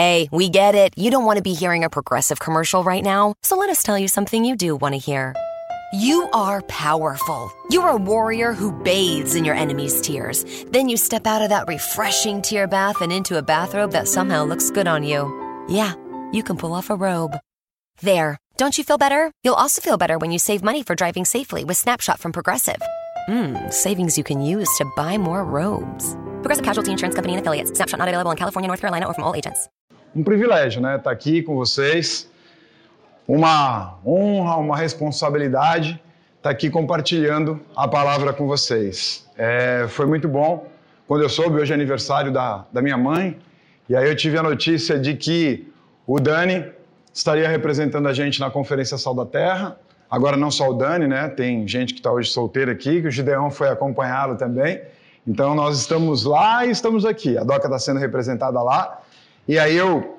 Hey, we get it. You don't want to be hearing a progressive commercial right now, so let us tell you something you do want to hear. You are powerful. You're a warrior who bathes in your enemy's tears. Then you step out of that refreshing tear bath and into a bathrobe that somehow looks good on you. Yeah, you can pull off a robe. There. Don't you feel better? You'll also feel better when you save money for driving safely with Snapshot from Progressive. Mmm, savings you can use to buy more robes. Progressive Casualty Insurance Company and affiliates. Snapshot not available in California, North Carolina, or from all agents. Um privilégio, né? Estar aqui com vocês. Uma honra, uma responsabilidade estar aqui compartilhando a palavra com vocês. É, foi muito bom. Quando eu soube, hoje é aniversário da, da minha mãe, e aí eu tive a notícia de que o Dani estaria representando a gente na Conferência Sal da Terra. Agora, não só o Dani, né? Tem gente que está hoje solteira aqui, que o Gideão foi acompanhá-lo também. Então, nós estamos lá e estamos aqui. A DOCA está sendo representada lá. E aí eu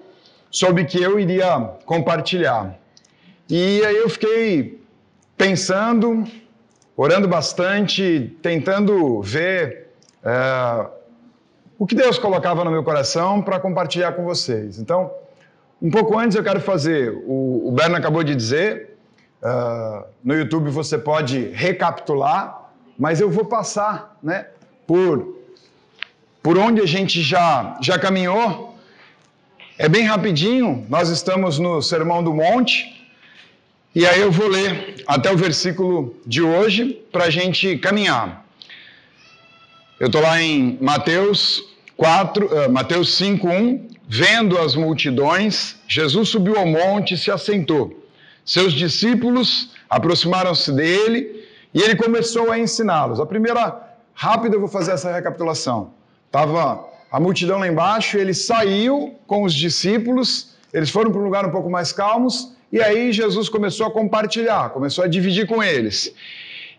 soube que eu iria compartilhar. E aí eu fiquei pensando, orando bastante, tentando ver é, o que Deus colocava no meu coração para compartilhar com vocês. Então, um pouco antes eu quero fazer, o, o Berno acabou de dizer, uh, no YouTube você pode recapitular, mas eu vou passar né, por, por onde a gente já, já caminhou. É bem rapidinho, nós estamos no Sermão do Monte, e aí eu vou ler até o versículo de hoje para a gente caminhar. Eu estou lá em Mateus 4, uh, Mateus 5, 1. Vendo as multidões, Jesus subiu ao monte e se assentou. Seus discípulos aproximaram-se dele e ele começou a ensiná-los. A primeira, rápida, eu vou fazer essa recapitulação. Estava a multidão lá embaixo, ele saiu com os discípulos, eles foram para um lugar um pouco mais calmos, e aí Jesus começou a compartilhar, começou a dividir com eles.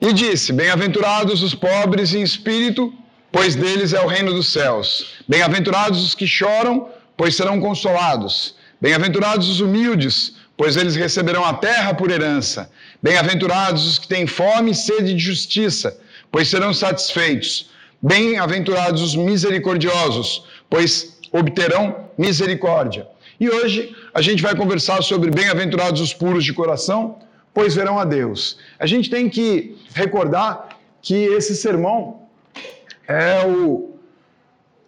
E disse: Bem-aventurados os pobres em espírito, pois deles é o reino dos céus. Bem-aventurados os que choram, pois serão consolados. Bem-aventurados os humildes, pois eles receberão a terra por herança. Bem-aventurados os que têm fome e sede de justiça, pois serão satisfeitos. Bem-aventurados os misericordiosos, pois obterão misericórdia. E hoje a gente vai conversar sobre bem-aventurados os puros de coração, pois verão a Deus. A gente tem que recordar que esse sermão é o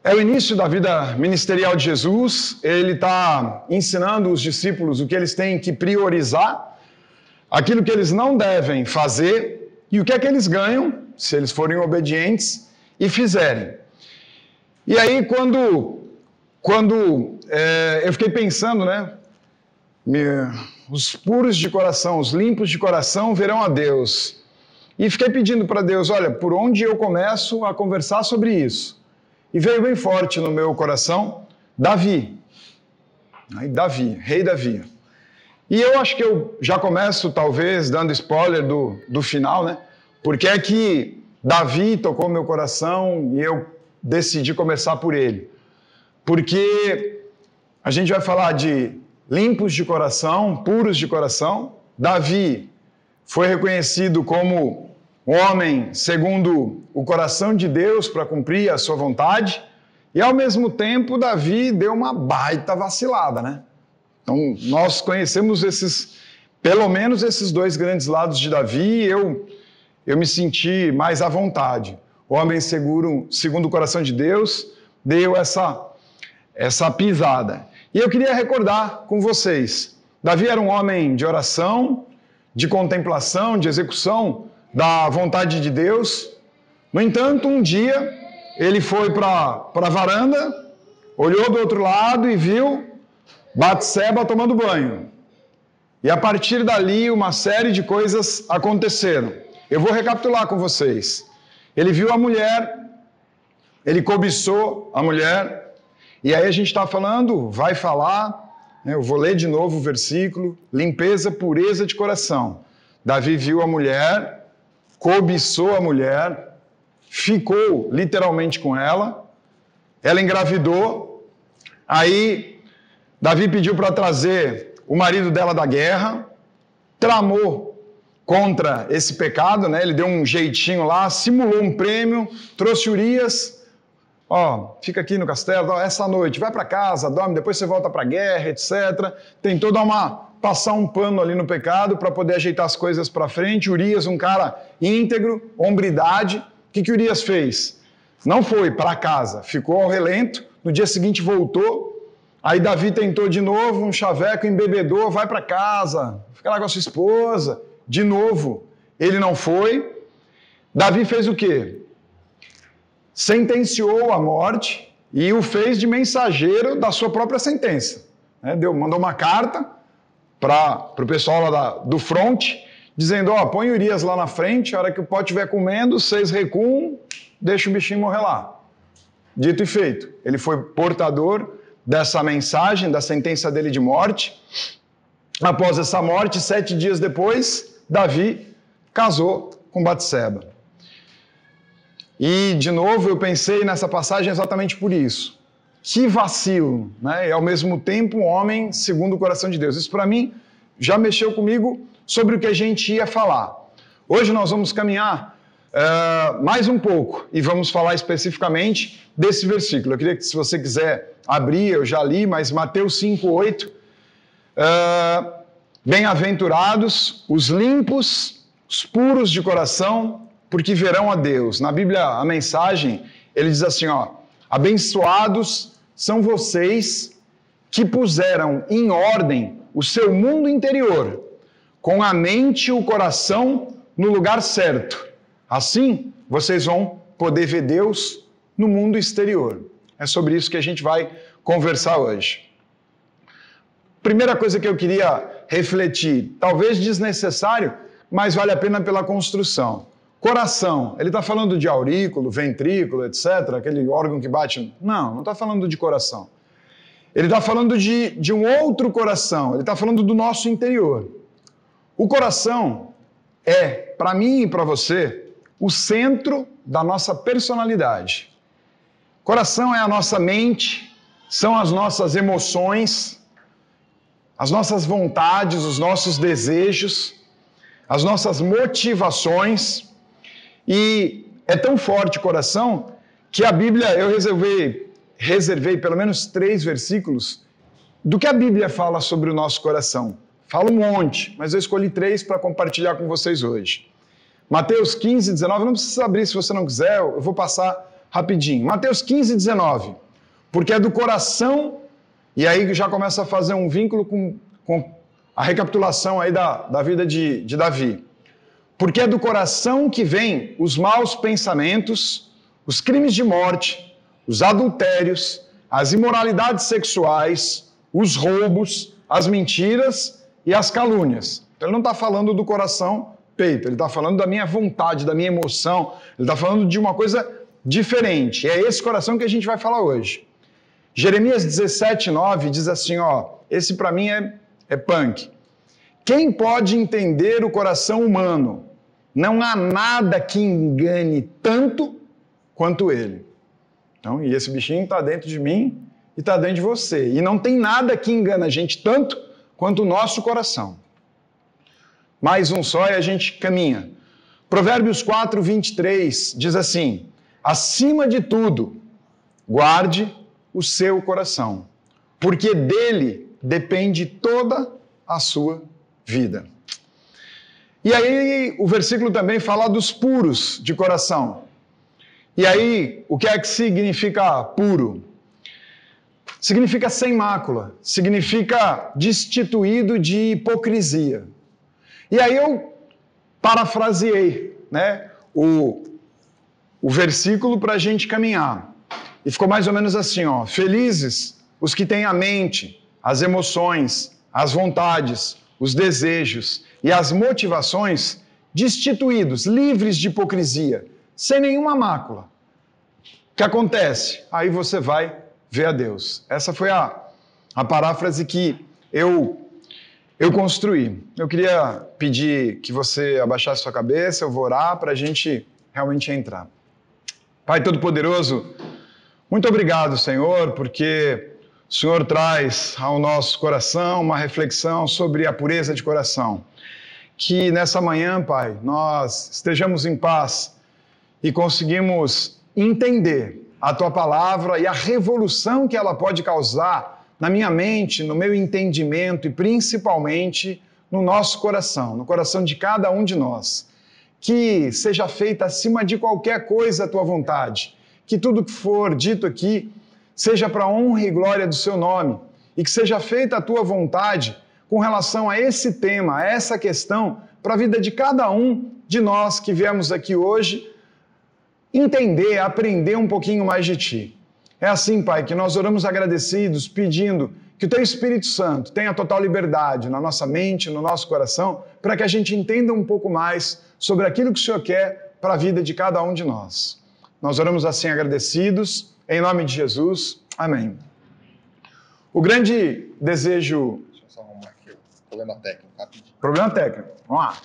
é o início da vida ministerial de Jesus. Ele está ensinando os discípulos o que eles têm que priorizar, aquilo que eles não devem fazer e o que é que eles ganham se eles forem obedientes e fizerem. E aí, quando, quando é, eu fiquei pensando, né? Me, os puros de coração, os limpos de coração verão a Deus. E fiquei pedindo para Deus: olha, por onde eu começo a conversar sobre isso? E veio bem forte no meu coração Davi. Aí, Davi, rei Davi. E eu acho que eu já começo, talvez, dando spoiler do, do final, né? Porque é que Davi tocou meu coração e eu decidi começar por ele. Porque a gente vai falar de limpos de coração, puros de coração. Davi foi reconhecido como um homem segundo o coração de Deus para cumprir a sua vontade, e ao mesmo tempo Davi deu uma baita vacilada, né? Então nós conhecemos esses, pelo menos esses dois grandes lados de Davi, eu eu me senti mais à vontade. O homem seguro, segundo o coração de Deus, deu essa essa pisada. E eu queria recordar com vocês, Davi era um homem de oração, de contemplação, de execução da vontade de Deus. No entanto, um dia ele foi para a varanda, olhou do outro lado e viu Batseba tomando banho. E a partir dali, uma série de coisas aconteceram. Eu vou recapitular com vocês. Ele viu a mulher, ele cobiçou a mulher, e aí a gente está falando, vai falar, né, eu vou ler de novo o versículo: limpeza, pureza de coração. Davi viu a mulher, cobiçou a mulher, ficou literalmente com ela, ela engravidou, aí Davi pediu para trazer o marido dela da guerra, tramou contra esse pecado, né? Ele deu um jeitinho lá, simulou um prêmio, trouxe Urias. ó, fica aqui no castelo, ó, essa noite, vai para casa, dorme, depois você volta para a guerra, etc. Tentou dar uma passar um pano ali no pecado para poder ajeitar as coisas para frente. Urias, um cara íntegro, hombridade. O que, que Urias fez? Não foi para casa, ficou ao relento. No dia seguinte voltou. Aí Davi tentou de novo, um chaveco, embebedou, vai para casa, fica lá com a sua esposa. De novo, ele não foi. Davi fez o quê? Sentenciou a morte e o fez de mensageiro da sua própria sentença. Né? Deu, mandou uma carta para o pessoal lá da, do front, dizendo: Ó, oh, põe Urias lá na frente, a hora que o pó estiver comendo, vocês recuam, deixa o bichinho morrer lá. Dito e feito. Ele foi portador dessa mensagem, da sentença dele de morte. Após essa morte, sete dias depois, Davi casou com Batseba. E, de novo, eu pensei nessa passagem exatamente por isso. Que vacilo, né? E ao mesmo tempo um homem segundo o coração de Deus. Isso para mim já mexeu comigo sobre o que a gente ia falar. Hoje nós vamos caminhar uh, mais um pouco e vamos falar especificamente desse versículo. Eu queria que, se você quiser abrir, eu já li, mas Mateus 5, 8. Uh, Bem-aventurados os limpos, os puros de coração, porque verão a Deus. Na Bíblia, a mensagem, ele diz assim, ó: Abençoados são vocês que puseram em ordem o seu mundo interior, com a mente e o coração no lugar certo. Assim, vocês vão poder ver Deus no mundo exterior. É sobre isso que a gente vai conversar hoje. Primeira coisa que eu queria refletir, talvez desnecessário, mas vale a pena pela construção. Coração, ele está falando de aurículo, ventrículo, etc., aquele órgão que bate. Não, não está falando de coração. Ele está falando de, de um outro coração, ele está falando do nosso interior. O coração é, para mim e para você, o centro da nossa personalidade. Coração é a nossa mente, são as nossas emoções, as nossas vontades, os nossos desejos, as nossas motivações. E é tão forte o coração que a Bíblia, eu reservei, reservei pelo menos três versículos do que a Bíblia fala sobre o nosso coração. Fala um monte, mas eu escolhi três para compartilhar com vocês hoje. Mateus 15, 19, não precisa abrir se você não quiser, eu vou passar rapidinho. Mateus 15, 19. Porque é do coração, e aí já começa a fazer um vínculo com, com a recapitulação aí da, da vida de, de Davi. Porque é do coração que vêm os maus pensamentos, os crimes de morte, os adultérios, as imoralidades sexuais, os roubos, as mentiras e as calúnias. Então, ele não está falando do coração peito, ele está falando da minha vontade, da minha emoção, ele está falando de uma coisa diferente. É esse coração que a gente vai falar hoje. Jeremias 17, 9 diz assim: ó, esse para mim é, é punk. Quem pode entender o coração humano? Não há nada que engane tanto quanto ele. Então, e esse bichinho está dentro de mim e está dentro de você. E não tem nada que engana a gente tanto quanto o nosso coração. Mais um só e a gente caminha. Provérbios 4, 23 diz assim: Acima de tudo, guarde o seu coração, porque dele depende toda a sua vida. E aí o versículo também fala dos puros de coração. E aí, o que é que significa puro? Significa sem mácula, significa destituído de hipocrisia. E aí eu parafraseei né, o, o versículo para a gente caminhar. E ficou mais ou menos assim: ó, felizes os que têm a mente, as emoções, as vontades, os desejos e as motivações destituídos, livres de hipocrisia, sem nenhuma mácula. O que acontece? Aí você vai ver a Deus. Essa foi a, a paráfrase que eu eu construí. Eu queria pedir que você abaixasse sua cabeça, eu vou orar para a gente realmente entrar. Pai Todo-Poderoso, muito obrigado, Senhor, porque o Senhor traz ao nosso coração uma reflexão sobre a pureza de coração. Que nessa manhã, Pai, nós estejamos em paz e conseguimos entender a tua palavra e a revolução que ela pode causar na minha mente, no meu entendimento e principalmente no nosso coração, no coração de cada um de nós. Que seja feita acima de qualquer coisa a tua vontade, que tudo que for dito aqui seja para honra e glória do seu nome e que seja feita a tua vontade com relação a esse tema, a essa questão, para a vida de cada um de nós que viemos aqui hoje entender, aprender um pouquinho mais de ti. É assim, Pai, que nós oramos agradecidos, pedindo que o Teu Espírito Santo tenha total liberdade na nossa mente, no nosso coração, para que a gente entenda um pouco mais sobre aquilo que o Senhor quer para a vida de cada um de nós. Nós oramos assim agradecidos, em nome de Jesus. Amém. O grande desejo. Deixa eu só arrumar aqui o problema técnico, rapidinho. Problema técnico. Vamos lá.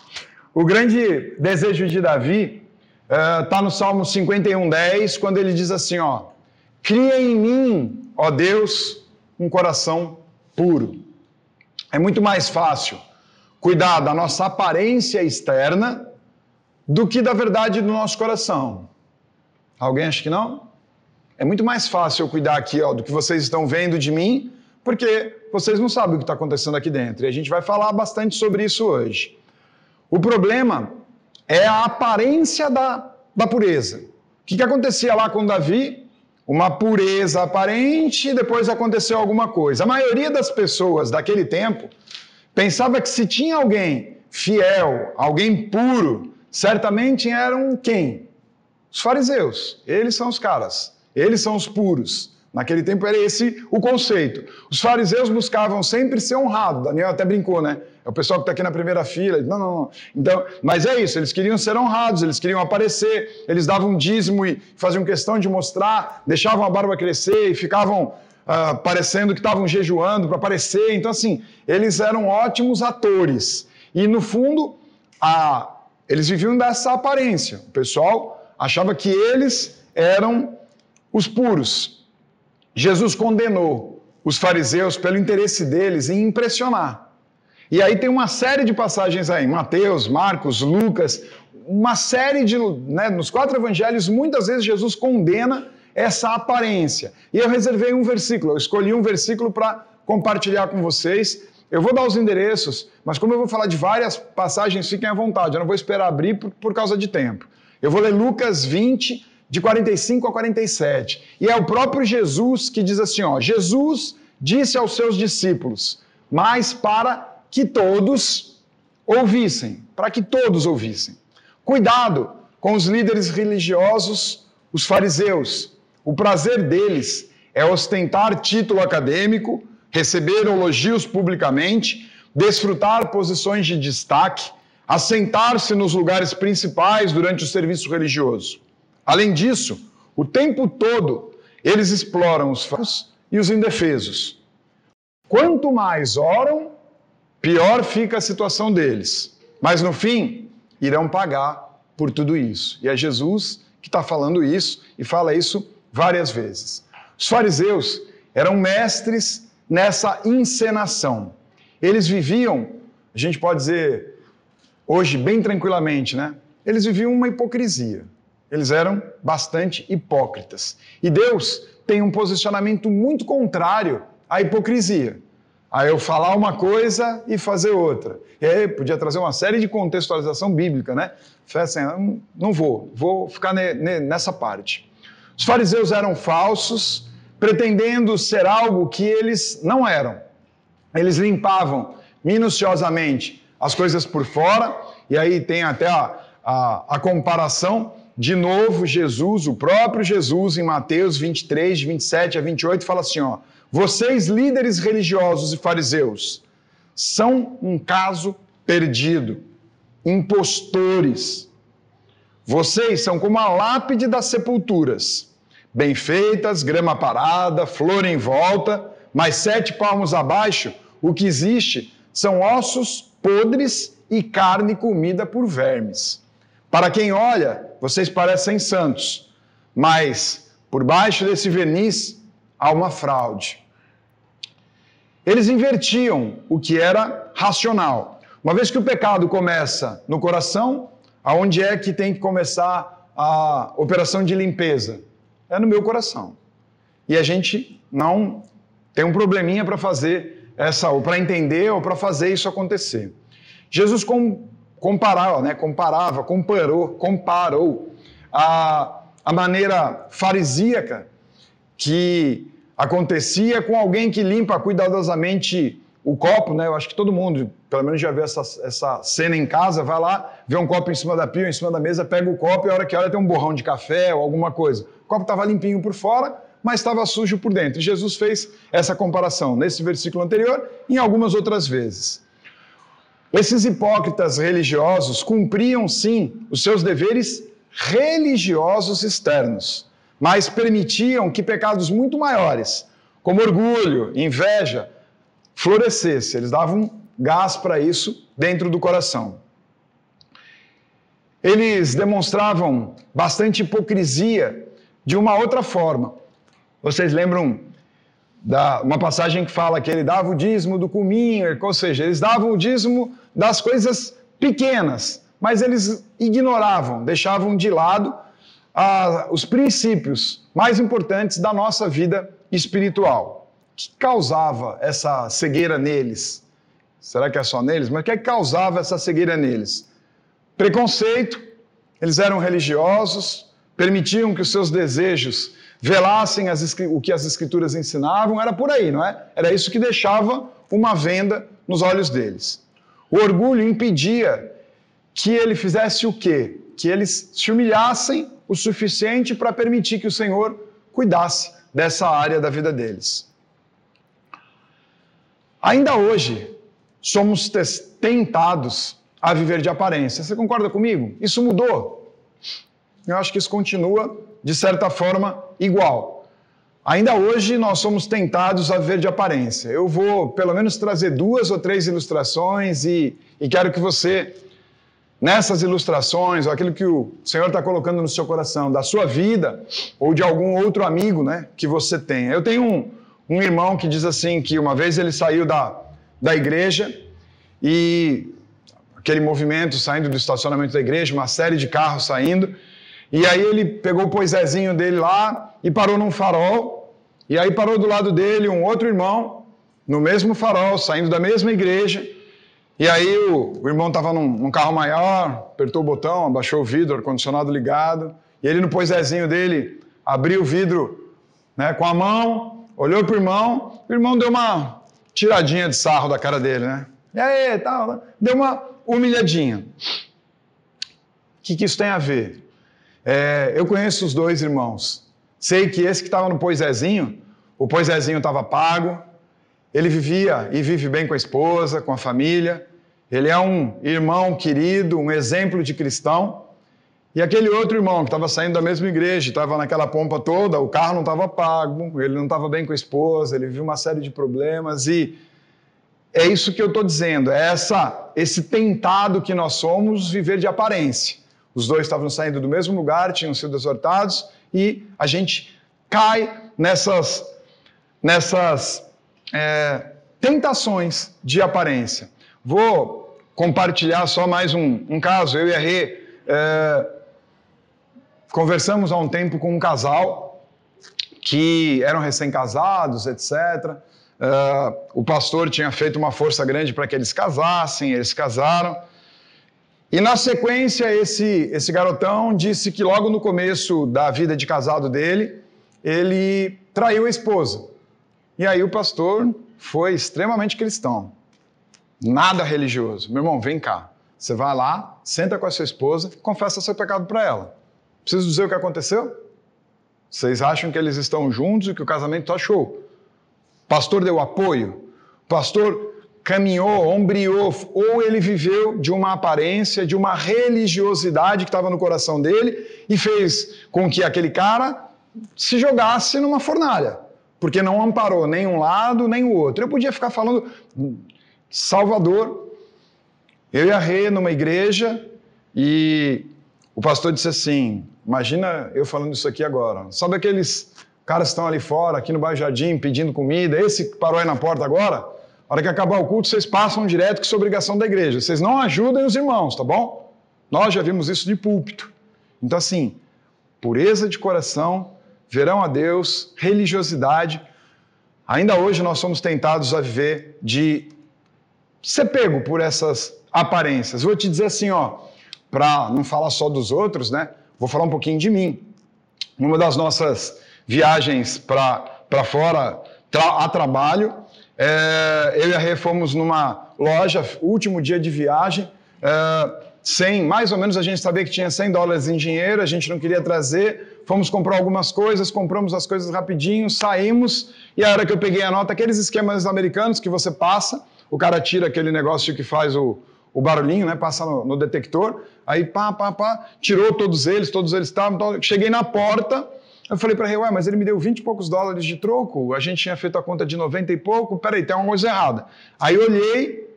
O grande desejo de Davi está uh, no Salmo 51, 10, quando ele diz assim: ó, cria em mim, ó Deus, um coração puro. É muito mais fácil cuidar da nossa aparência externa do que da verdade do nosso coração. Alguém acha que não? É muito mais fácil eu cuidar aqui ó, do que vocês estão vendo de mim porque vocês não sabem o que está acontecendo aqui dentro. E a gente vai falar bastante sobre isso hoje. O problema é a aparência da, da pureza. O que, que acontecia lá com Davi? Uma pureza aparente e depois aconteceu alguma coisa. A maioria das pessoas daquele tempo pensava que se tinha alguém fiel, alguém puro, certamente eram quem? Os fariseus. Eles são os caras. Eles são os puros. Naquele tempo era esse o conceito. Os fariseus buscavam sempre ser honrados. Daniel até brincou, né? É o pessoal que está aqui na primeira fila. Não, não, não. Então, mas é isso, eles queriam ser honrados, eles queriam aparecer, eles davam dízimo e faziam questão de mostrar, deixavam a barba crescer e ficavam uh, parecendo que estavam jejuando para aparecer. Então, assim, eles eram ótimos atores. E, no fundo, a, eles viviam dessa aparência. O pessoal achava que eles eram os puros. Jesus condenou os fariseus pelo interesse deles em impressionar. E aí tem uma série de passagens aí, Mateus, Marcos, Lucas, uma série de, né, nos quatro evangelhos, muitas vezes Jesus condena essa aparência. E eu reservei um versículo, eu escolhi um versículo para compartilhar com vocês. Eu vou dar os endereços, mas como eu vou falar de várias passagens, fiquem à vontade, eu não vou esperar abrir por, por causa de tempo. Eu vou ler Lucas 20, de 45 a 47. E é o próprio Jesus que diz assim: ó, Jesus disse aos seus discípulos, mas para que todos ouvissem, para que todos ouvissem. Cuidado com os líderes religiosos, os fariseus. O prazer deles é ostentar título acadêmico, receber elogios publicamente, desfrutar posições de destaque, assentar-se nos lugares principais durante o serviço religioso. Além disso, o tempo todo eles exploram os fracos e os indefesos. Quanto mais oram, pior fica a situação deles. Mas no fim, irão pagar por tudo isso. E é Jesus que está falando isso e fala isso várias vezes. Os fariseus eram mestres nessa encenação. Eles viviam, a gente pode dizer hoje bem tranquilamente, né? Eles viviam uma hipocrisia. Eles eram bastante hipócritas. E Deus tem um posicionamento muito contrário à hipocrisia. A eu falar uma coisa e fazer outra. E aí podia trazer uma série de contextualização bíblica, né? Assim, não vou, vou ficar nessa parte. Os fariseus eram falsos, pretendendo ser algo que eles não eram. Eles limpavam minuciosamente as coisas por fora, e aí tem até a, a, a comparação de novo, Jesus, o próprio Jesus, em Mateus 23, 27 a 28, fala assim: ó, vocês, líderes religiosos e fariseus, são um caso perdido, impostores. Vocês são como a lápide das sepulturas, bem feitas, grama parada, flor em volta, mas sete palmos abaixo, o que existe são ossos podres e carne comida por vermes. Para quem olha, vocês parecem santos, mas por baixo desse verniz há uma fraude. Eles invertiam o que era racional. Uma vez que o pecado começa no coração, aonde é que tem que começar a operação de limpeza? é no meu coração. E a gente não tem um probleminha para fazer ou para entender, ou para fazer isso acontecer. Jesus com, comparava, né, comparava, comparou, comparou a, a maneira farisíaca que acontecia com alguém que limpa cuidadosamente o copo, né? Eu acho que todo mundo, pelo menos já viu essa, essa cena em casa, vai lá, vê um copo em cima da pia, em cima da mesa, pega o copo e a hora que olha tem um borrão de café ou alguma coisa. O copo estava limpinho por fora, mas estava sujo por dentro. E Jesus fez essa comparação nesse versículo anterior e em algumas outras vezes. Esses hipócritas religiosos cumpriam sim os seus deveres religiosos externos, mas permitiam que pecados muito maiores, como orgulho, inveja, florescesse. Eles davam gás para isso dentro do coração. Eles demonstravam bastante hipocrisia de uma outra forma. Vocês lembram da uma passagem que fala que ele dava o dízimo do cominho, ou seja, eles davam o dízimo das coisas pequenas, mas eles ignoravam, deixavam de lado ah, os princípios mais importantes da nossa vida espiritual. O que causava essa cegueira neles? Será que é só neles? Mas o que, é que causava essa cegueira neles? Preconceito, eles eram religiosos, permitiam que os seus desejos velassem as, o que as escrituras ensinavam, era por aí, não é? Era isso que deixava uma venda nos olhos deles. O orgulho impedia que ele fizesse o quê? Que eles se humilhassem o suficiente para permitir que o Senhor cuidasse dessa área da vida deles. Ainda hoje, somos tentados a viver de aparência. Você concorda comigo? Isso mudou. Eu acho que isso continua, de certa forma, igual. Ainda hoje nós somos tentados a viver de aparência. Eu vou, pelo menos, trazer duas ou três ilustrações e, e quero que você nessas ilustrações, ou aquilo que o Senhor está colocando no seu coração, da sua vida, ou de algum outro amigo né, que você tenha. Eu tenho um, um irmão que diz assim, que uma vez ele saiu da, da igreja e aquele movimento saindo do estacionamento da igreja, uma série de carros saindo, e aí ele pegou o poisézinho dele lá e parou num farol, e aí parou do lado dele um outro irmão, no mesmo farol, saindo da mesma igreja, e aí o, o irmão estava num, num, carro maior, apertou o botão, abaixou o vidro, ar-condicionado ligado, e ele no poisézinho dele abriu o vidro né, com a mão, olhou para o irmão, o irmão deu uma tiradinha de sarro da cara dele, né? E aí, tal, deu uma humilhadinha. O que, que isso tem a ver? É, eu conheço os dois irmãos. Sei que esse que estava no poisézinho, o poisézinho estava pago, ele vivia e vive bem com a esposa, com a família, ele é um irmão querido, um exemplo de cristão. E aquele outro irmão que estava saindo da mesma igreja, estava naquela pompa toda, o carro não estava pago, ele não estava bem com a esposa, ele viu uma série de problemas e é isso que eu estou dizendo, é essa, esse tentado que nós somos viver de aparência. Os dois estavam saindo do mesmo lugar, tinham sido exortados e a gente cai nessas, nessas é, tentações de aparência. Vou compartilhar só mais um, um caso. Eu e a Rê é, conversamos há um tempo com um casal que eram recém-casados, etc. É, o pastor tinha feito uma força grande para que eles casassem, eles casaram. E na sequência, esse, esse garotão disse que logo no começo da vida de casado dele, ele traiu a esposa. E aí o pastor foi extremamente cristão. Nada religioso. Meu irmão, vem cá. Você vai lá, senta com a sua esposa, confessa seu pecado para ela. Preciso dizer o que aconteceu? Vocês acham que eles estão juntos e que o casamento está show? O pastor deu apoio? O pastor caminhou, ombreou, ou ele viveu de uma aparência, de uma religiosidade que estava no coração dele e fez com que aquele cara se jogasse numa fornalha, porque não amparou nem um lado nem o outro. Eu podia ficar falando Salvador. Eu e a Rê numa igreja e o pastor disse assim: Imagina eu falando isso aqui agora. Sabe aqueles caras que estão ali fora, aqui no bairro Jardim, pedindo comida? Esse que parou aí na porta agora? Hora que acabar o culto, vocês passam direto, que isso é obrigação da igreja. Vocês não ajudem os irmãos, tá bom? Nós já vimos isso de púlpito. Então, assim, pureza de coração, verão a Deus, religiosidade. Ainda hoje nós somos tentados a viver de ser pego por essas aparências. Vou te dizer assim, ó, para não falar só dos outros, né? Vou falar um pouquinho de mim. Numa das nossas viagens para fora tra a trabalho, é, eu e a Rê fomos numa loja, último dia de viagem, é, 100, mais ou menos a gente sabia que tinha 100 dólares em dinheiro, a gente não queria trazer, fomos comprar algumas coisas, compramos as coisas rapidinho, saímos, e a hora que eu peguei a nota, aqueles esquemas americanos que você passa, o cara tira aquele negócio que faz o, o barulhinho, né? Passa no, no, detector, aí pá, pá, pá, tirou todos eles, todos eles estavam. Cheguei na porta, eu falei para ele, ué, mas ele me deu 20 e poucos dólares de troco, a gente tinha feito a conta de 90 e pouco, peraí, tem uma coisa errada. Aí olhei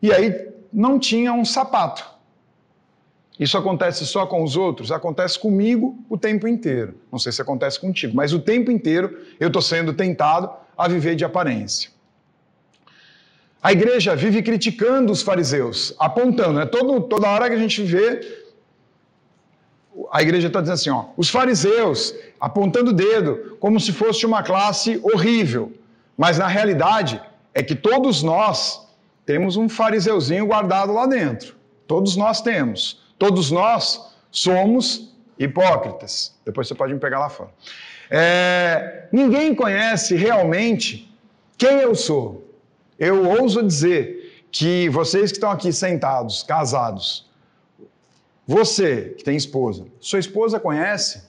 e aí não tinha um sapato. Isso acontece só com os outros? Acontece comigo o tempo inteiro. Não sei se acontece contigo, mas o tempo inteiro eu estou sendo tentado a viver de aparência. A igreja vive criticando os fariseus, apontando, né? Todo, toda hora que a gente vê, a igreja está dizendo assim: ó, os fariseus apontando o dedo, como se fosse uma classe horrível. Mas na realidade é que todos nós temos um fariseuzinho guardado lá dentro. Todos nós temos. Todos nós somos hipócritas. Depois você pode me pegar lá fora. É, ninguém conhece realmente quem eu sou. Eu ouso dizer que vocês que estão aqui sentados, casados, você que tem esposa, sua esposa conhece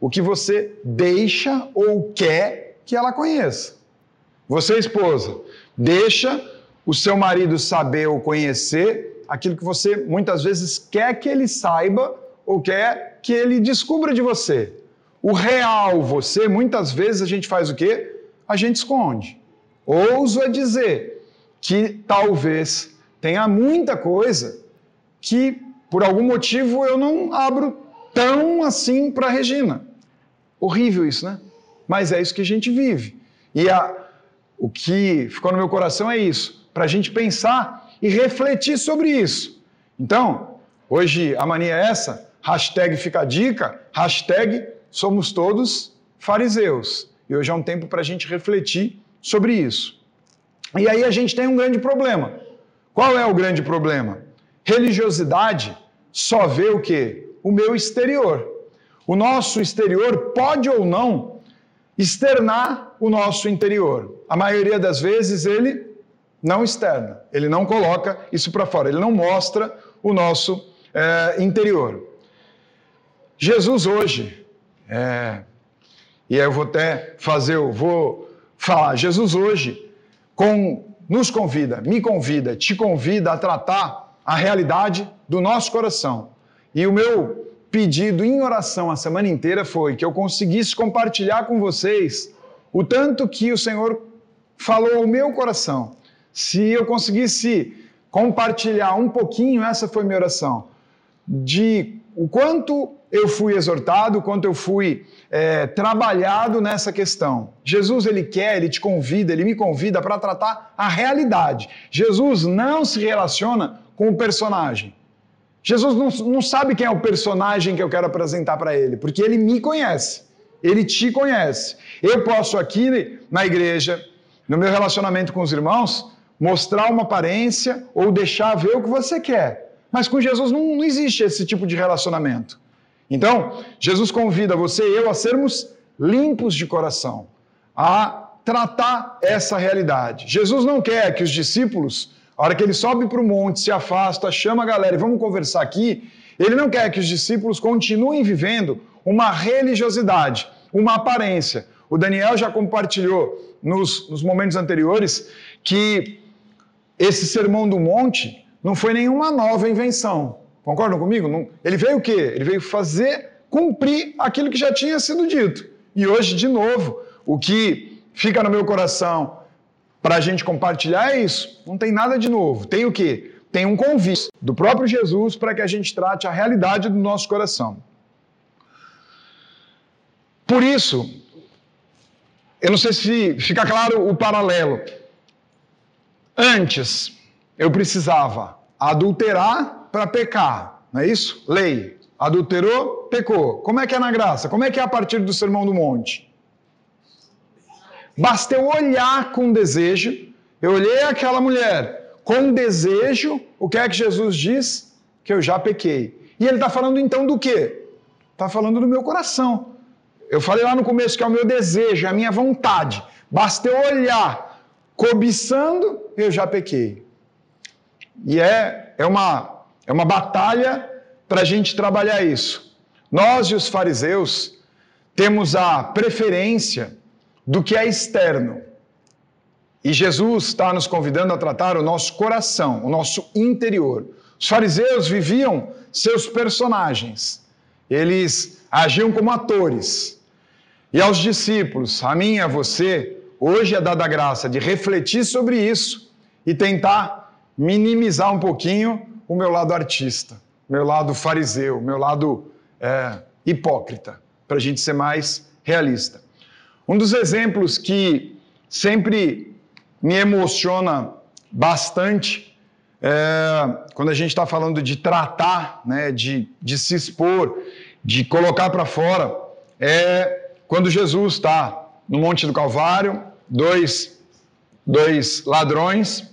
o que você deixa ou quer que ela conheça. Você, esposa, deixa o seu marido saber ou conhecer aquilo que você muitas vezes quer que ele saiba ou quer que ele descubra de você. O real você, muitas vezes a gente faz o quê? A gente esconde. Ouso a dizer que talvez tenha muita coisa que, por algum motivo, eu não abro tão assim para Regina. Horrível isso, né? Mas é isso que a gente vive. E a, o que ficou no meu coração é isso, para a gente pensar e refletir sobre isso. Então, hoje a mania é essa, hashtag fica a dica, hashtag somos todos fariseus. E hoje é um tempo para a gente refletir sobre isso. E aí a gente tem um grande problema. Qual é o grande problema? Religiosidade só vê o quê? O meu exterior. O nosso exterior pode ou não externar o nosso interior. A maioria das vezes ele não externa, ele não coloca isso para fora, ele não mostra o nosso é, interior. Jesus hoje, é, e aí eu vou até fazer, eu vou falar, Jesus hoje com, nos convida, me convida, te convida a tratar a realidade do nosso coração. E o meu pedido em oração a semana inteira foi que eu conseguisse compartilhar com vocês o tanto que o Senhor falou ao meu coração. Se eu conseguisse compartilhar um pouquinho, essa foi minha oração, de o quanto eu fui exortado, o quanto eu fui é, trabalhado nessa questão. Jesus, ele quer, ele te convida, ele me convida para tratar a realidade. Jesus não se relaciona com o personagem. Jesus não, não sabe quem é o personagem que eu quero apresentar para ele, porque ele me conhece, ele te conhece. Eu posso aqui na igreja, no meu relacionamento com os irmãos, mostrar uma aparência ou deixar ver o que você quer. Mas com Jesus não, não existe esse tipo de relacionamento. Então, Jesus convida você e eu a sermos limpos de coração, a tratar essa realidade. Jesus não quer que os discípulos, a hora que ele sobe para o monte, se afasta, chama a galera e vamos conversar aqui, ele não quer que os discípulos continuem vivendo uma religiosidade, uma aparência. O Daniel já compartilhou nos, nos momentos anteriores que esse sermão do monte não foi nenhuma nova invenção. Concordam comigo? Não, ele veio o quê? Ele veio fazer cumprir aquilo que já tinha sido dito. E hoje, de novo, o que fica no meu coração para a gente compartilhar é isso. Não tem nada de novo. Tem o quê? Tem um convite do próprio Jesus para que a gente trate a realidade do nosso coração. Por isso, eu não sei se fica claro o paralelo. Antes, eu precisava adulterar para pecar, não é isso? Lei. adulterou, pecou. Como é que é na graça? Como é que é a partir do Sermão do Monte? Basta eu olhar com desejo. Eu olhei aquela mulher com desejo. O que é que Jesus diz? Que eu já pequei. E ele está falando então do quê? Está falando do meu coração. Eu falei lá no começo que é o meu desejo, é a minha vontade. Basta eu olhar cobiçando, eu já pequei. E é, é, uma, é uma batalha para a gente trabalhar isso. Nós e os fariseus temos a preferência do que é externo. E Jesus está nos convidando a tratar o nosso coração, o nosso interior. Os fariseus viviam seus personagens, eles agiam como atores. E aos discípulos, a mim e a você, hoje é dada a graça de refletir sobre isso e tentar minimizar um pouquinho o meu lado artista, meu lado fariseu, meu lado é, hipócrita, para a gente ser mais realista. Um dos exemplos que sempre me emociona bastante é, quando a gente está falando de tratar, né, de, de se expor, de colocar para fora, é quando Jesus está no Monte do Calvário, dois, dois ladrões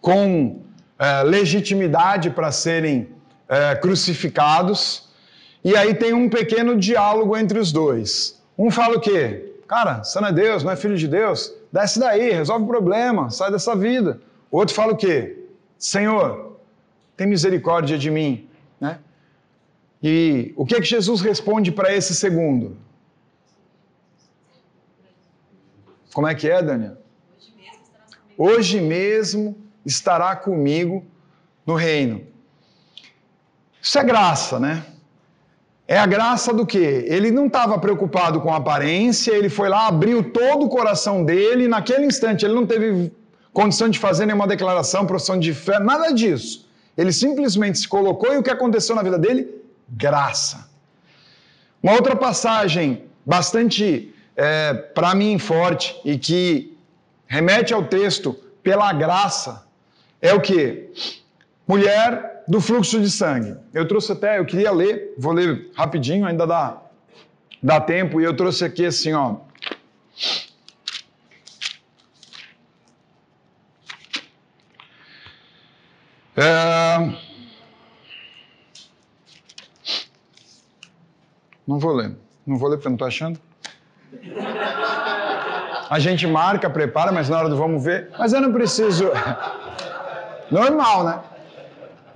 com é, legitimidade para serem é, crucificados, e aí tem um pequeno diálogo entre os dois. Um fala o quê? Cara, você não é Deus, não é filho de Deus? Desce daí, resolve o problema, sai dessa vida. Outro fala o quê? Senhor, tem misericórdia de mim. Né? E o que é que Jesus responde para esse segundo? Como é que é, Daniel? Hoje mesmo estará comigo no reino. Isso é graça, né? É a graça do quê? Ele não estava preocupado com a aparência, ele foi lá, abriu todo o coração dele, e naquele instante ele não teve condição de fazer nenhuma declaração, profissão de fé, nada disso. Ele simplesmente se colocou e o que aconteceu na vida dele? Graça. Uma outra passagem bastante, é, para mim, forte e que remete ao texto pela graça é o que? Mulher do fluxo de sangue. Eu trouxe até, eu queria ler, vou ler rapidinho, ainda dá, dá tempo, e eu trouxe aqui assim, ó. É... Não vou ler. Não vou ler porque eu não estou achando. A gente marca, prepara, mas na hora do vamos ver. Mas eu não preciso. Normal, né?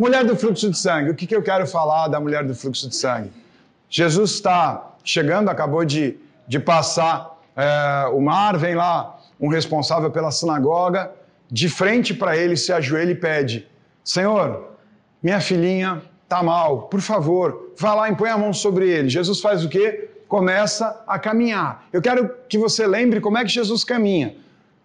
Mulher do fluxo de sangue. O que, que eu quero falar da mulher do fluxo de sangue? Jesus está chegando, acabou de, de passar é, o mar, vem lá um responsável pela sinagoga, de frente para ele, se ajoelha e pede: Senhor, minha filhinha está mal, por favor, vá lá e põe a mão sobre ele. Jesus faz o quê? Começa a caminhar. Eu quero que você lembre como é que Jesus caminha.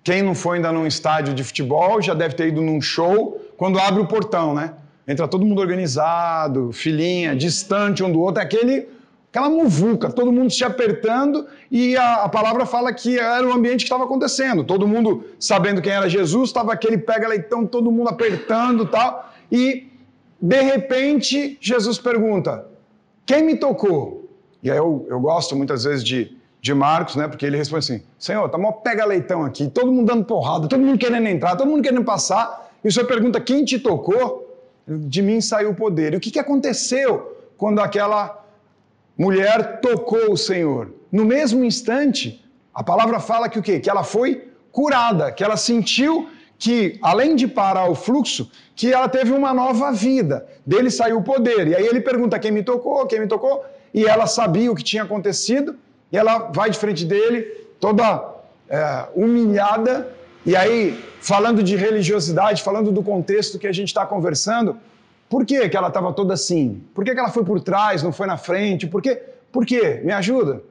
Quem não foi ainda num estádio de futebol já deve ter ido num show quando abre o portão, né? Entra todo mundo organizado, filhinha, distante um do outro, é aquele, aquela muvuca, todo mundo se apertando e a, a palavra fala que era o ambiente que estava acontecendo. Todo mundo sabendo quem era Jesus, estava aquele pega-leitão, todo mundo apertando tal. E, de repente, Jesus pergunta: Quem me tocou? E aí eu, eu gosto muitas vezes de, de Marcos, né? Porque ele responde assim: Senhor, tá mó pega-leitão aqui, todo mundo dando porrada, todo mundo querendo entrar, todo mundo querendo passar. E o senhor pergunta: Quem te tocou? De mim saiu o poder. E o que, que aconteceu quando aquela mulher tocou o Senhor? No mesmo instante, a palavra fala que o quê? Que ela foi curada, que ela sentiu que, além de parar o fluxo, que ela teve uma nova vida. Dele saiu o poder. E aí ele pergunta quem me tocou, quem me tocou, e ela sabia o que tinha acontecido, e ela vai de frente dele, toda é, humilhada, e aí, falando de religiosidade, falando do contexto que a gente está conversando, por que, que ela estava toda assim? Por que, que ela foi por trás, não foi na frente? Por quê? Por quê? Me ajuda?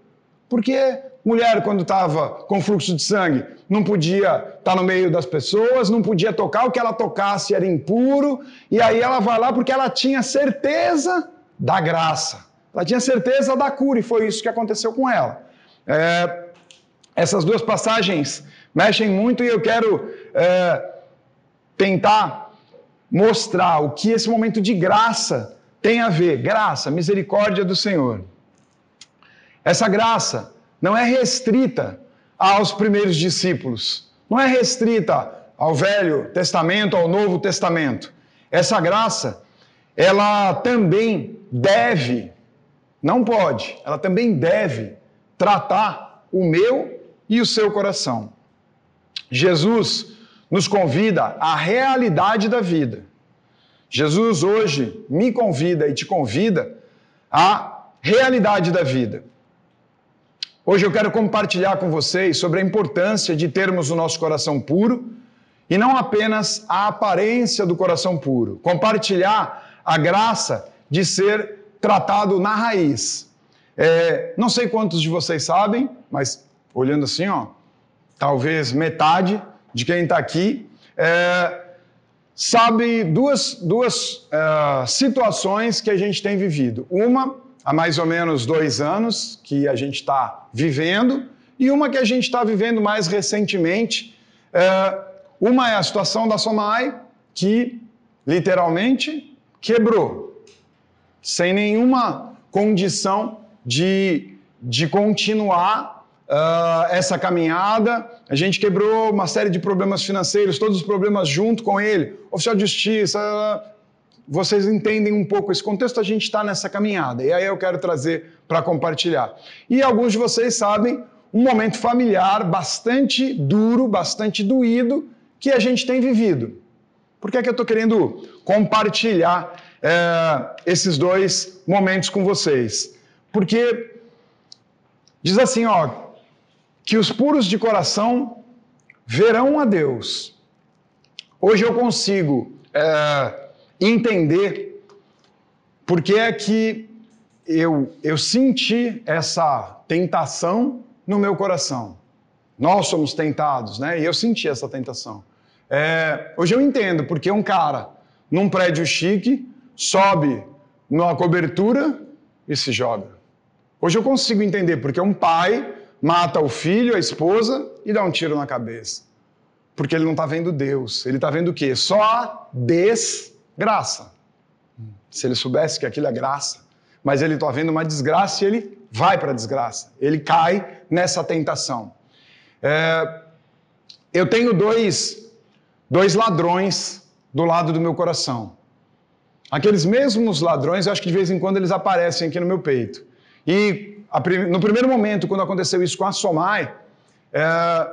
Porque mulher, quando estava com fluxo de sangue, não podia estar tá no meio das pessoas, não podia tocar, o que ela tocasse era impuro, e aí ela vai lá porque ela tinha certeza da graça, ela tinha certeza da cura, e foi isso que aconteceu com ela. É, essas duas passagens mexem muito e eu quero é, tentar mostrar o que esse momento de graça tem a ver, graça, misericórdia do Senhor. Essa graça não é restrita aos primeiros discípulos, não é restrita ao Velho Testamento, ao Novo Testamento. Essa graça, ela também deve, não pode, ela também deve tratar o meu e o seu coração. Jesus nos convida à realidade da vida. Jesus hoje me convida e te convida à realidade da vida. Hoje eu quero compartilhar com vocês sobre a importância de termos o nosso coração puro e não apenas a aparência do coração puro. Compartilhar a graça de ser tratado na raiz. É, não sei quantos de vocês sabem, mas olhando assim, ó, talvez metade de quem está aqui é, sabe duas, duas é, situações que a gente tem vivido. Uma há mais ou menos dois anos que a gente está vivendo, e uma que a gente está vivendo mais recentemente. É, uma é a situação da Somai, que literalmente quebrou, sem nenhuma condição de, de continuar uh, essa caminhada. A gente quebrou uma série de problemas financeiros, todos os problemas junto com ele, oficial de justiça, vocês entendem um pouco esse contexto, a gente está nessa caminhada. E aí eu quero trazer para compartilhar. E alguns de vocês sabem um momento familiar bastante duro, bastante doído que a gente tem vivido. Por que, é que eu estou querendo compartilhar é, esses dois momentos com vocês? Porque diz assim, ó, que os puros de coração verão a Deus. Hoje eu consigo é, entender por que é que eu, eu senti essa tentação no meu coração. Nós somos tentados, né? E eu senti essa tentação. É, hoje eu entendo porque um cara num prédio chique sobe numa cobertura e se joga. Hoje eu consigo entender porque um pai mata o filho, a esposa e dá um tiro na cabeça. Porque ele não está vendo Deus. Ele está vendo o quê? Só a des graça. Se ele soubesse que aquilo é graça, mas ele está vendo uma desgraça e ele vai para a desgraça, ele cai nessa tentação. É, eu tenho dois, dois ladrões do lado do meu coração. Aqueles mesmos ladrões, eu acho que de vez em quando eles aparecem aqui no meu peito. E no primeiro momento, quando aconteceu isso com a Somai, é,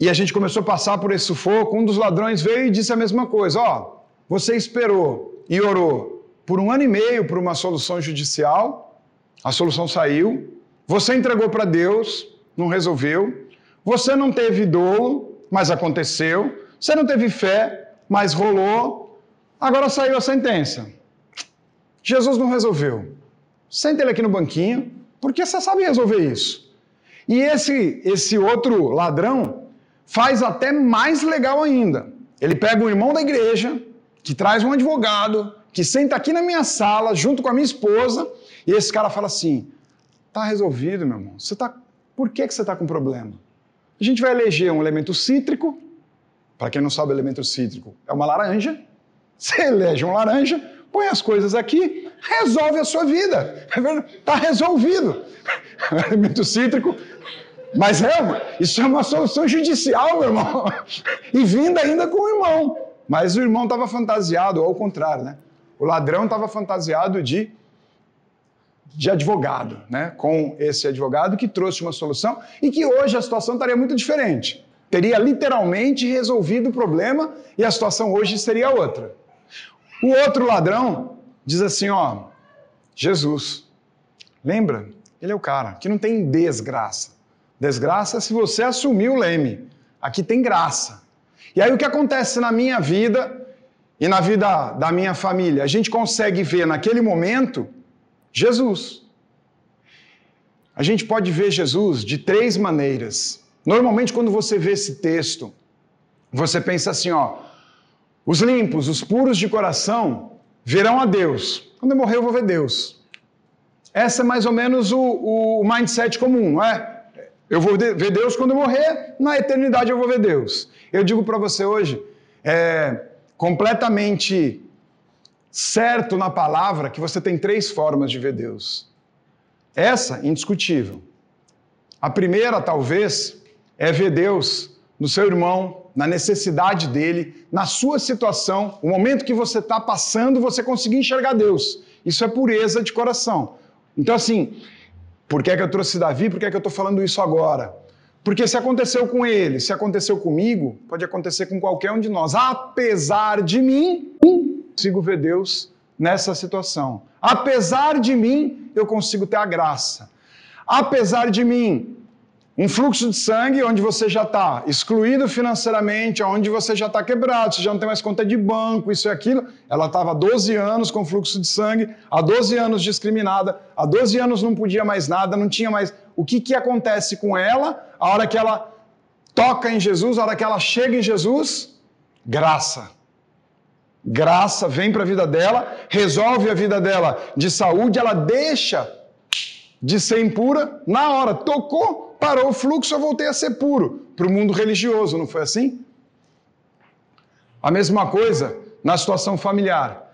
e a gente começou a passar por esse sufoco, um dos ladrões veio e disse a mesma coisa: Ó, oh, você esperou e orou por um ano e meio por uma solução judicial, a solução saiu, você entregou para Deus, não resolveu, você não teve dolo, mas aconteceu, você não teve fé, mas rolou, agora saiu a sentença. Jesus não resolveu. Senta ele aqui no banquinho, porque você sabe resolver isso. E esse, esse outro ladrão faz até mais legal ainda. Ele pega um irmão da igreja, que traz um advogado, que senta aqui na minha sala, junto com a minha esposa, e esse cara fala assim: tá resolvido, meu irmão. Você tá. Por que, que você está com problema? A gente vai eleger um elemento cítrico. Para quem não sabe, o elemento cítrico é uma laranja. Você elege um laranja, põe as coisas aqui, resolve a sua vida. Está resolvido. elemento cítrico. Mas é, isso é uma solução judicial, meu irmão. E vinda ainda com o irmão. Mas o irmão estava fantasiado, ou ao contrário, né? O ladrão estava fantasiado de, de advogado, né? Com esse advogado que trouxe uma solução e que hoje a situação estaria muito diferente. Teria literalmente resolvido o problema e a situação hoje seria outra. O outro ladrão diz assim: ó, Jesus, lembra? Ele é o cara que não tem desgraça. Desgraça é se você assumir o leme. Aqui tem graça. E aí o que acontece na minha vida e na vida da minha família? A gente consegue ver naquele momento Jesus. A gente pode ver Jesus de três maneiras. Normalmente, quando você vê esse texto, você pensa assim: ó, os limpos, os puros de coração verão a Deus. Quando eu morrer, eu vou ver Deus. Essa é mais ou menos o, o mindset comum, não é? Eu vou ver Deus quando eu morrer, na eternidade eu vou ver Deus. Eu digo para você hoje, é completamente certo na palavra que você tem três formas de ver Deus. Essa, indiscutível. A primeira, talvez, é ver Deus no seu irmão, na necessidade dele, na sua situação, o momento que você está passando, você conseguir enxergar Deus. Isso é pureza de coração. Então, assim, por que, é que eu trouxe Davi? Por que, é que eu estou falando isso agora? Porque se aconteceu com ele, se aconteceu comigo, pode acontecer com qualquer um de nós. Apesar de mim, consigo ver Deus nessa situação. Apesar de mim, eu consigo ter a graça. Apesar de mim, um fluxo de sangue onde você já está excluído financeiramente, onde você já está quebrado, você já não tem mais conta de banco, isso e aquilo. Ela estava há 12 anos com fluxo de sangue, há 12 anos discriminada, há 12 anos não podia mais nada, não tinha mais. O que, que acontece com ela a hora que ela toca em Jesus, a hora que ela chega em Jesus? Graça. Graça vem para a vida dela, resolve a vida dela de saúde, ela deixa de ser impura na hora. Tocou, parou o fluxo, eu voltei a ser puro para o mundo religioso, não foi assim? A mesma coisa na situação familiar.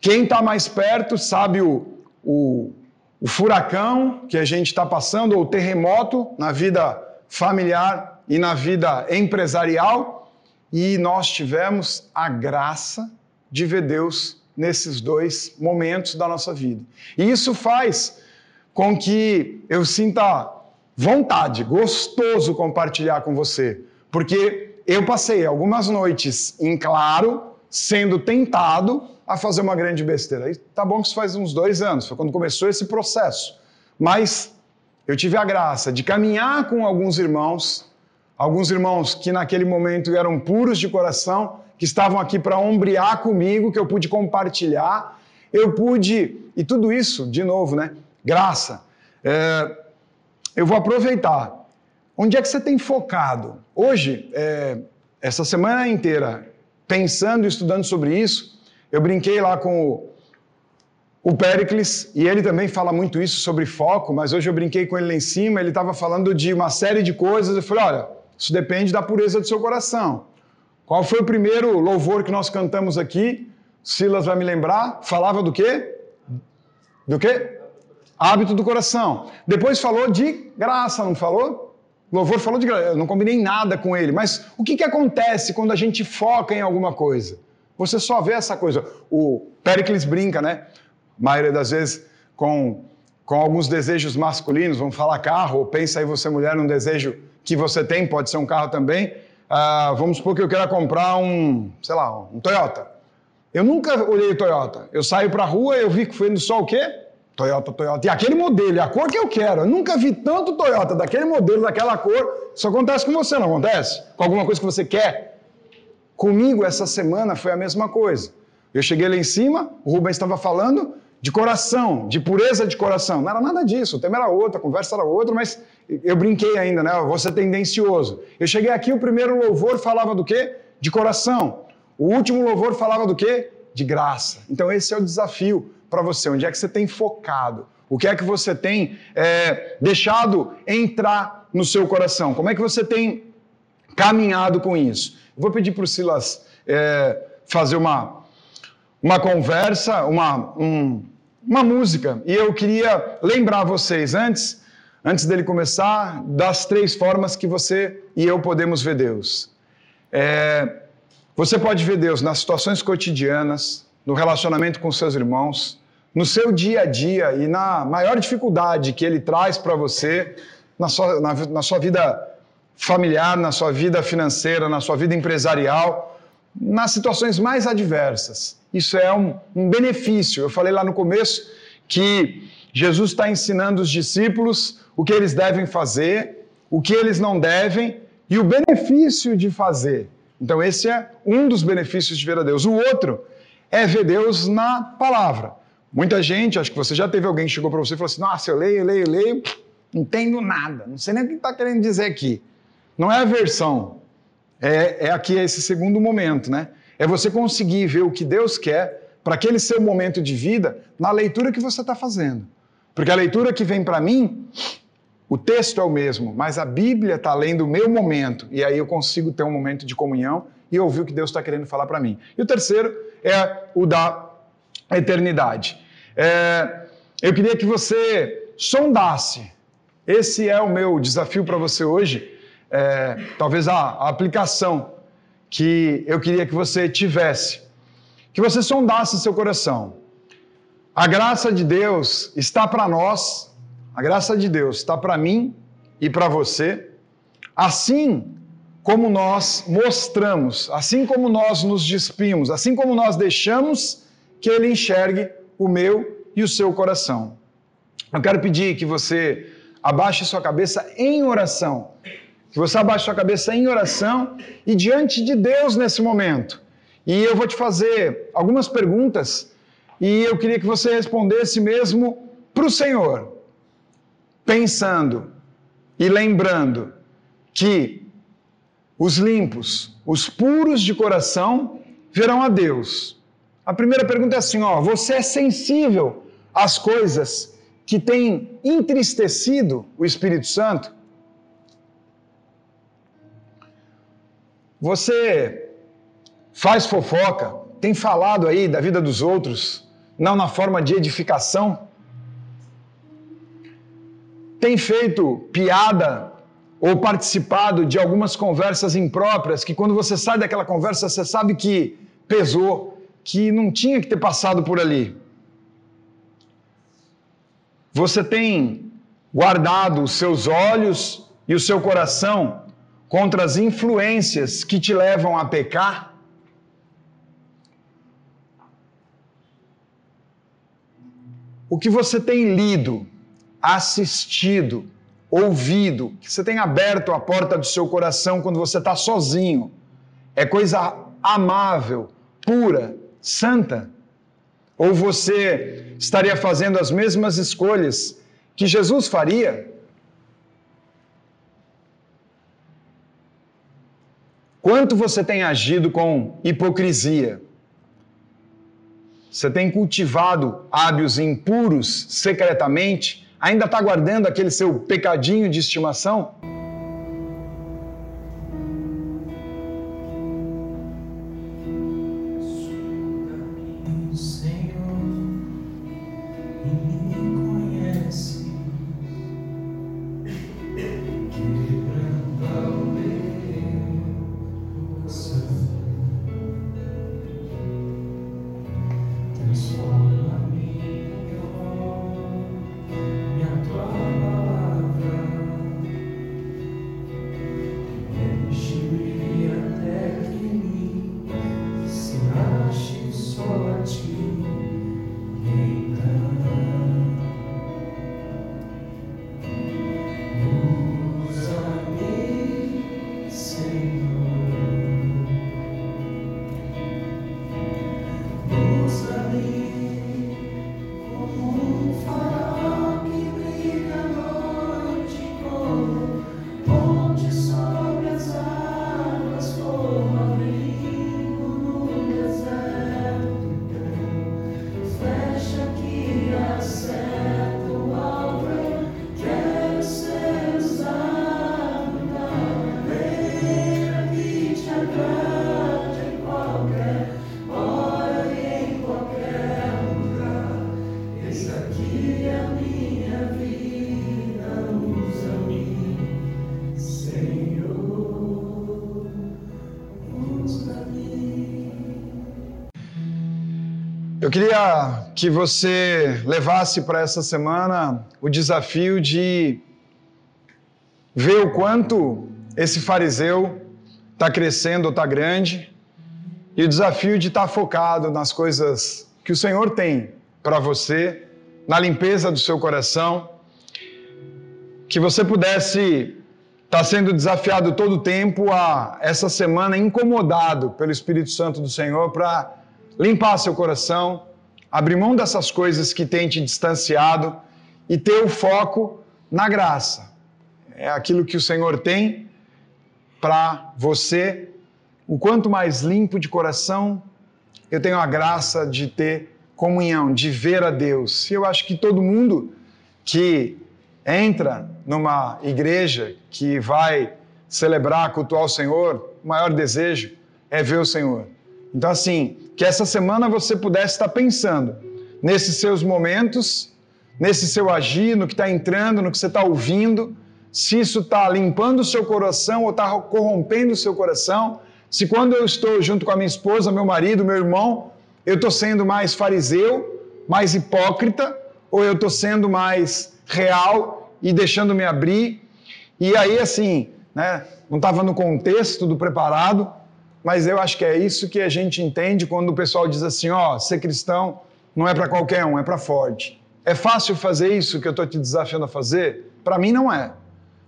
Quem está mais perto sabe o, o, o furacão que a gente está passando, ou o terremoto na vida familiar e na vida empresarial, e nós tivemos a graça de ver Deus nesses dois momentos da nossa vida. E isso faz com que eu sinta vontade, gostoso compartilhar com você, porque eu passei algumas noites em claro, sendo tentado a fazer uma grande besteira. E tá bom que isso faz uns dois anos, foi quando começou esse processo. Mas eu tive a graça de caminhar com alguns irmãos, alguns irmãos que naquele momento eram puros de coração, que estavam aqui para ombrear comigo, que eu pude compartilhar. Eu pude, e tudo isso, de novo, né? Graça. É, eu vou aproveitar. Onde é que você tem focado? Hoje, é, essa semana inteira, pensando e estudando sobre isso, eu brinquei lá com o, o Pericles, e ele também fala muito isso sobre foco, mas hoje eu brinquei com ele lá em cima, ele estava falando de uma série de coisas, eu falei, olha, isso depende da pureza do seu coração. Qual foi o primeiro louvor que nós cantamos aqui? Silas vai me lembrar, falava do quê? Do quê? Hábito do coração. Depois falou de graça, não falou? Louvor falou de graça. Eu não combinei nada com ele. Mas o que, que acontece quando a gente foca em alguma coisa? Você só vê essa coisa. O Pericles brinca, né? A maioria das vezes com, com alguns desejos masculinos. Vamos falar carro, ou pensa aí você, mulher, num desejo que você tem, pode ser um carro também. Ah, vamos supor que eu queira comprar um, sei lá, um Toyota. Eu nunca olhei Toyota. Eu saio para a rua eu vi que foi no só o quê? Toyota, Toyota. E aquele modelo, a cor que eu quero. Eu nunca vi tanto Toyota daquele modelo, daquela cor. Isso acontece com você, não acontece? Com alguma coisa que você quer? Comigo, essa semana, foi a mesma coisa. Eu cheguei lá em cima, o Rubens estava falando de coração, de pureza de coração. Não era nada disso, o tema era outro, a conversa era outra, mas eu brinquei ainda, né? Você tendencioso. Eu cheguei aqui, o primeiro louvor falava do quê? De coração. O último louvor falava do quê? De graça. Então esse é o desafio para você? Onde é que você tem focado? O que é que você tem é, deixado entrar no seu coração? Como é que você tem caminhado com isso? Eu vou pedir para o Silas é, fazer uma, uma conversa, uma, um, uma música. E eu queria lembrar vocês, antes, antes dele começar, das três formas que você e eu podemos ver Deus. É, você pode ver Deus nas situações cotidianas, no relacionamento com seus irmãos, no seu dia a dia e na maior dificuldade que ele traz para você, na sua, na, na sua vida familiar, na sua vida financeira, na sua vida empresarial, nas situações mais adversas. Isso é um, um benefício. Eu falei lá no começo que Jesus está ensinando os discípulos o que eles devem fazer, o que eles não devem e o benefício de fazer. Então, esse é um dos benefícios de ver a Deus. O outro é ver Deus na palavra. Muita gente, acho que você já teve alguém que chegou para você e falou assim: Nossa, eu leio, leio, leio, não entendo nada, não sei nem o que está querendo dizer aqui. Não é a versão, é, é aqui esse segundo momento, né? É você conseguir ver o que Deus quer para aquele seu momento de vida na leitura que você está fazendo. Porque a leitura que vem para mim, o texto é o mesmo, mas a Bíblia está lendo o meu momento, e aí eu consigo ter um momento de comunhão e ouvir o que Deus está querendo falar para mim. E o terceiro é o da eternidade. É, eu queria que você sondasse. Esse é o meu desafio para você hoje. É, talvez a, a aplicação que eu queria que você tivesse. Que você sondasse seu coração. A graça de Deus está para nós, a graça de Deus está para mim e para você, assim como nós mostramos, assim como nós nos despimos, assim como nós deixamos que Ele enxergue o meu e o seu coração. Eu quero pedir que você abaixe sua cabeça em oração, que você abaixe sua cabeça em oração e diante de Deus nesse momento. E eu vou te fazer algumas perguntas e eu queria que você respondesse mesmo para o Senhor, pensando e lembrando que os limpos, os puros de coração, verão a Deus. A primeira pergunta é assim: ó, você é sensível às coisas que têm entristecido o Espírito Santo? Você faz fofoca, tem falado aí da vida dos outros, não na forma de edificação? Tem feito piada ou participado de algumas conversas impróprias que quando você sai daquela conversa você sabe que pesou, que não tinha que ter passado por ali. Você tem guardado os seus olhos e o seu coração contra as influências que te levam a pecar? O que você tem lido, assistido, ouvido, que você tem aberto a porta do seu coração quando você está sozinho, é coisa amável, pura, santa? Ou você estaria fazendo as mesmas escolhas que Jesus faria? Quanto você tem agido com hipocrisia? Você tem cultivado hábitos impuros secretamente? Ainda está guardando aquele seu pecadinho de estimação? Eu queria que você levasse para essa semana o desafio de ver o quanto esse fariseu está crescendo está grande e o desafio de estar tá focado nas coisas que o Senhor tem para você, na limpeza do seu coração, que você pudesse estar tá sendo desafiado todo o tempo a essa semana incomodado pelo Espírito Santo do Senhor para limpar seu coração, abrir mão dessas coisas que têm te distanciado e ter o foco na graça. É aquilo que o Senhor tem para você. O quanto mais limpo de coração, eu tenho a graça de ter comunhão, de ver a Deus. E eu acho que todo mundo que entra numa igreja que vai celebrar, cultuar o Senhor, o maior desejo é ver o Senhor Então, assim, que essa semana você pudesse estar pensando nesses seus momentos, nesse seu agir, no que está entrando, no que você está ouvindo, se isso está limpando o seu coração ou está corrompendo o seu coração, se quando eu estou junto com a minha esposa, meu marido, meu irmão, eu estou sendo mais fariseu, mais hipócrita, ou eu estou sendo mais real e deixando me abrir. E aí, assim, né, não estava no contexto do preparado, mas eu acho que é isso que a gente entende quando o pessoal diz assim: ó, ser cristão não é para qualquer um, é para forte. É fácil fazer isso que eu estou te desafiando a fazer? Para mim, não é.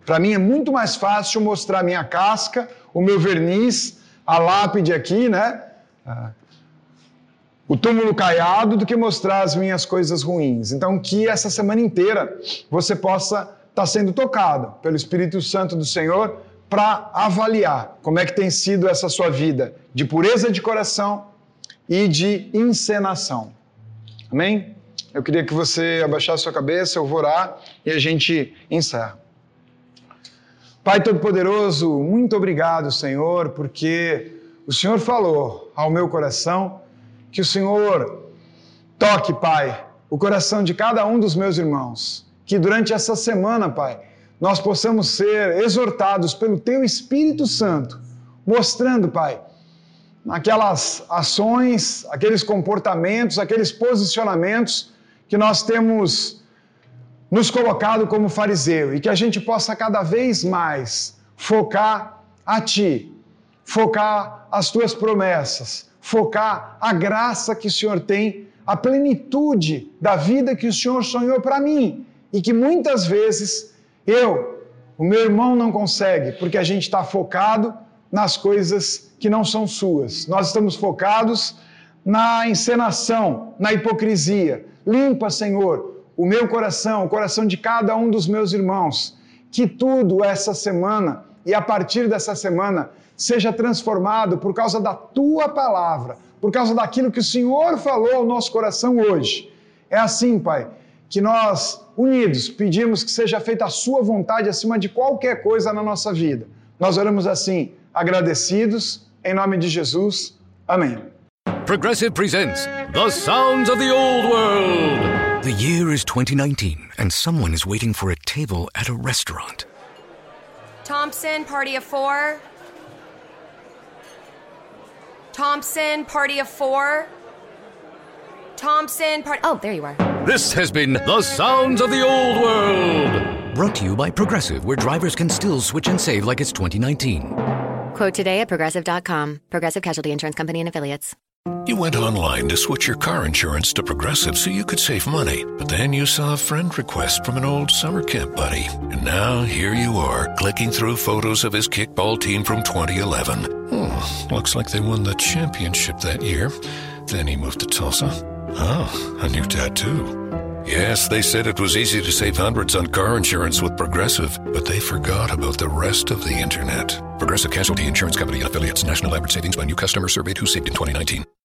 Para mim é muito mais fácil mostrar minha casca, o meu verniz, a lápide aqui, né? Ah, o túmulo caiado, do que mostrar as minhas coisas ruins. Então, que essa semana inteira você possa estar tá sendo tocado pelo Espírito Santo do Senhor para avaliar como é que tem sido essa sua vida de pureza de coração e de encenação. Amém? Eu queria que você abaixasse sua cabeça, eu vou orar e a gente encerra. Pai Todo-Poderoso, muito obrigado, Senhor, porque o Senhor falou ao meu coração que o Senhor toque, Pai, o coração de cada um dos meus irmãos. Que durante essa semana, Pai, nós possamos ser exortados pelo Teu Espírito Santo, mostrando, Pai, aquelas ações, aqueles comportamentos, aqueles posicionamentos que nós temos nos colocado como fariseu e que a gente possa cada vez mais focar a Ti, focar as Tuas promessas, focar a graça que o Senhor tem, a plenitude da vida que o Senhor sonhou para mim e que muitas vezes eu, o meu irmão não consegue, porque a gente está focado nas coisas que não são suas. Nós estamos focados na encenação, na hipocrisia. Limpa, Senhor, o meu coração, o coração de cada um dos meus irmãos. Que tudo essa semana e a partir dessa semana seja transformado por causa da tua palavra, por causa daquilo que o Senhor falou ao nosso coração hoje. É assim, Pai, que nós, unidos, pedimos que seja feita a Sua vontade acima de qualquer coisa na nossa vida. Nós oramos assim, agradecidos, em nome de Jesus. Amém. Progressive presents The Sounds of the Old World. The year is 2019, and someone is waiting for a table at a restaurant. Thompson, party of four. Thompson, party of four. Thompson, part. Oh, there you are. This has been The Sounds of the Old World. Brought to you by Progressive, where drivers can still switch and save like it's 2019. Quote today at progressive.com. Progressive Casualty Insurance Company and Affiliates. You went online to switch your car insurance to Progressive so you could save money, but then you saw a friend request from an old summer camp buddy. And now here you are, clicking through photos of his kickball team from 2011. Hmm, looks like they won the championship that year. Then he moved to Tulsa. Oh, a new tattoo. Yes, they said it was easy to save hundreds on car insurance with Progressive, but they forgot about the rest of the internet. Progressive Casualty Insurance Company and affiliates. National average savings by new customer surveyed who saved in 2019.